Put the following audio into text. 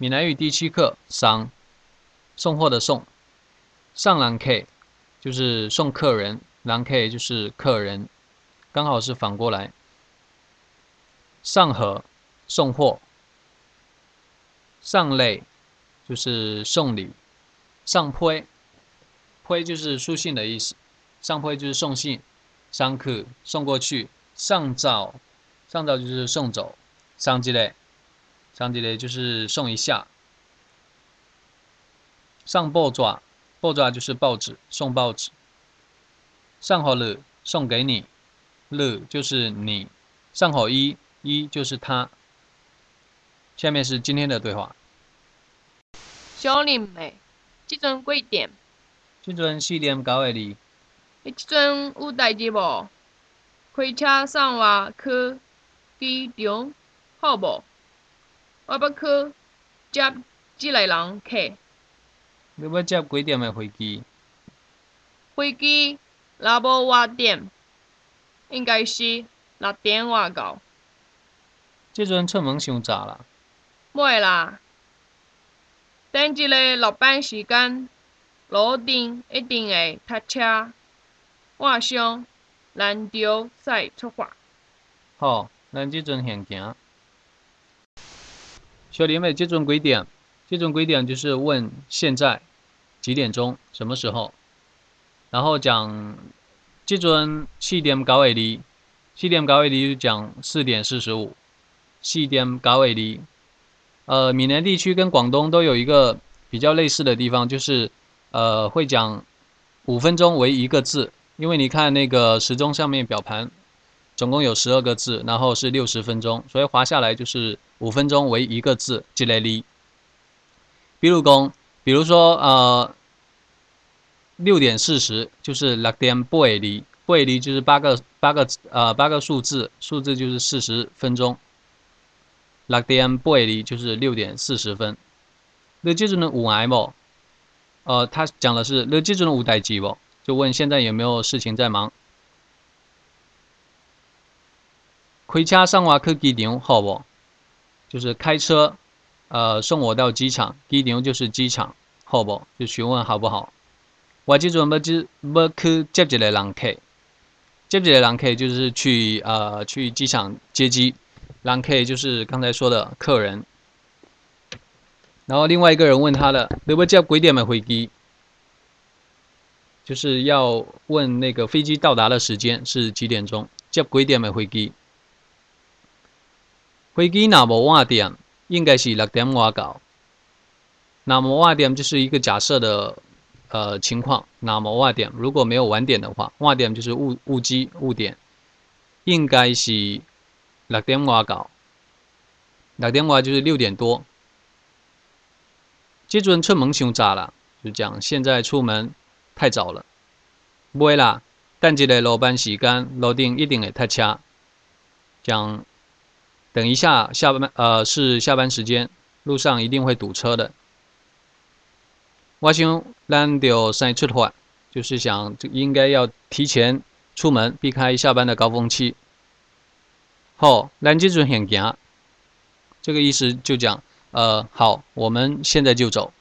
闽南语第七课，送送货的送，上郎 K 就是送客人，郎 K 就是客人，刚好是反过来。上盒送货，上类就是送礼，上胚胚就是书信的意思，上胚就是送信，上客送过去，上早上早就是送走，上之类。上几类就是送一下，上报纸，报纸就是报纸，送报纸。上好了，送给你，了就是你。上好一，一就是他。下面是今天的对话。小林妹，即阵几点？即阵四点九个字。你即阵有代志无？开车送我去机场，好无？我要去接即个人客。你要接几点的飞机？飞机若无外点，应该是六点外到。即阵出门伤早啦。袂啦，等一个落班时间，路顶一定会塞车。我想咱就再出发。好，咱即阵先行。小林妹，这种鬼点？这种鬼点就是问现在几点钟，什么时候？然后讲这种四点九个字，四点九个字就讲四点四十五。四点九个字，呃，闽南地区跟广东都有一个比较类似的地方，就是呃会讲五分钟为一个字，因为你看那个时钟上面表盘。总共有十二个字，然后是六十分钟，所以划下来就是五分钟为一个字，即来哩。比如讲，比如说呃，六点四十就是六点八厘，八厘就是八个八个呃八个数字，数字就是四十分钟。六点八厘就是六点四十分。那记住呢五挨不？呃，他讲的是那记住呢五代机不？就问现在有没有事情在忙？开车送我去机场好不？就是开车，呃，送我到机场。机场就是机场，好不？就询问好不好？我这阵要去要去接一个人客，接一个人客就是去呃去机场接机，人客就是刚才说的客人。然后另外一个人问他的，你要接几点的飞机？就是要问那个飞机到达的时间是几点钟？接几点的飞机？飞机那无晚点，应该是六点外到。那么晚点就是一个假设的呃情况。那么晚点如果没有晚点的话，晚点就是误误机误点，应该是六点外到。六点外就是六点多。即阵出门伤早了，就讲现在出门太早了。不会啦，等一个落班时间，路顶一定会塞车。讲。等一下，下班呃是下班时间，路上一定会堵车的。我想咱就先出发，就是想应该要提前出门，避开下班的高峰期。好，咱这阵先行，这个意思就讲，呃，好，我们现在就走。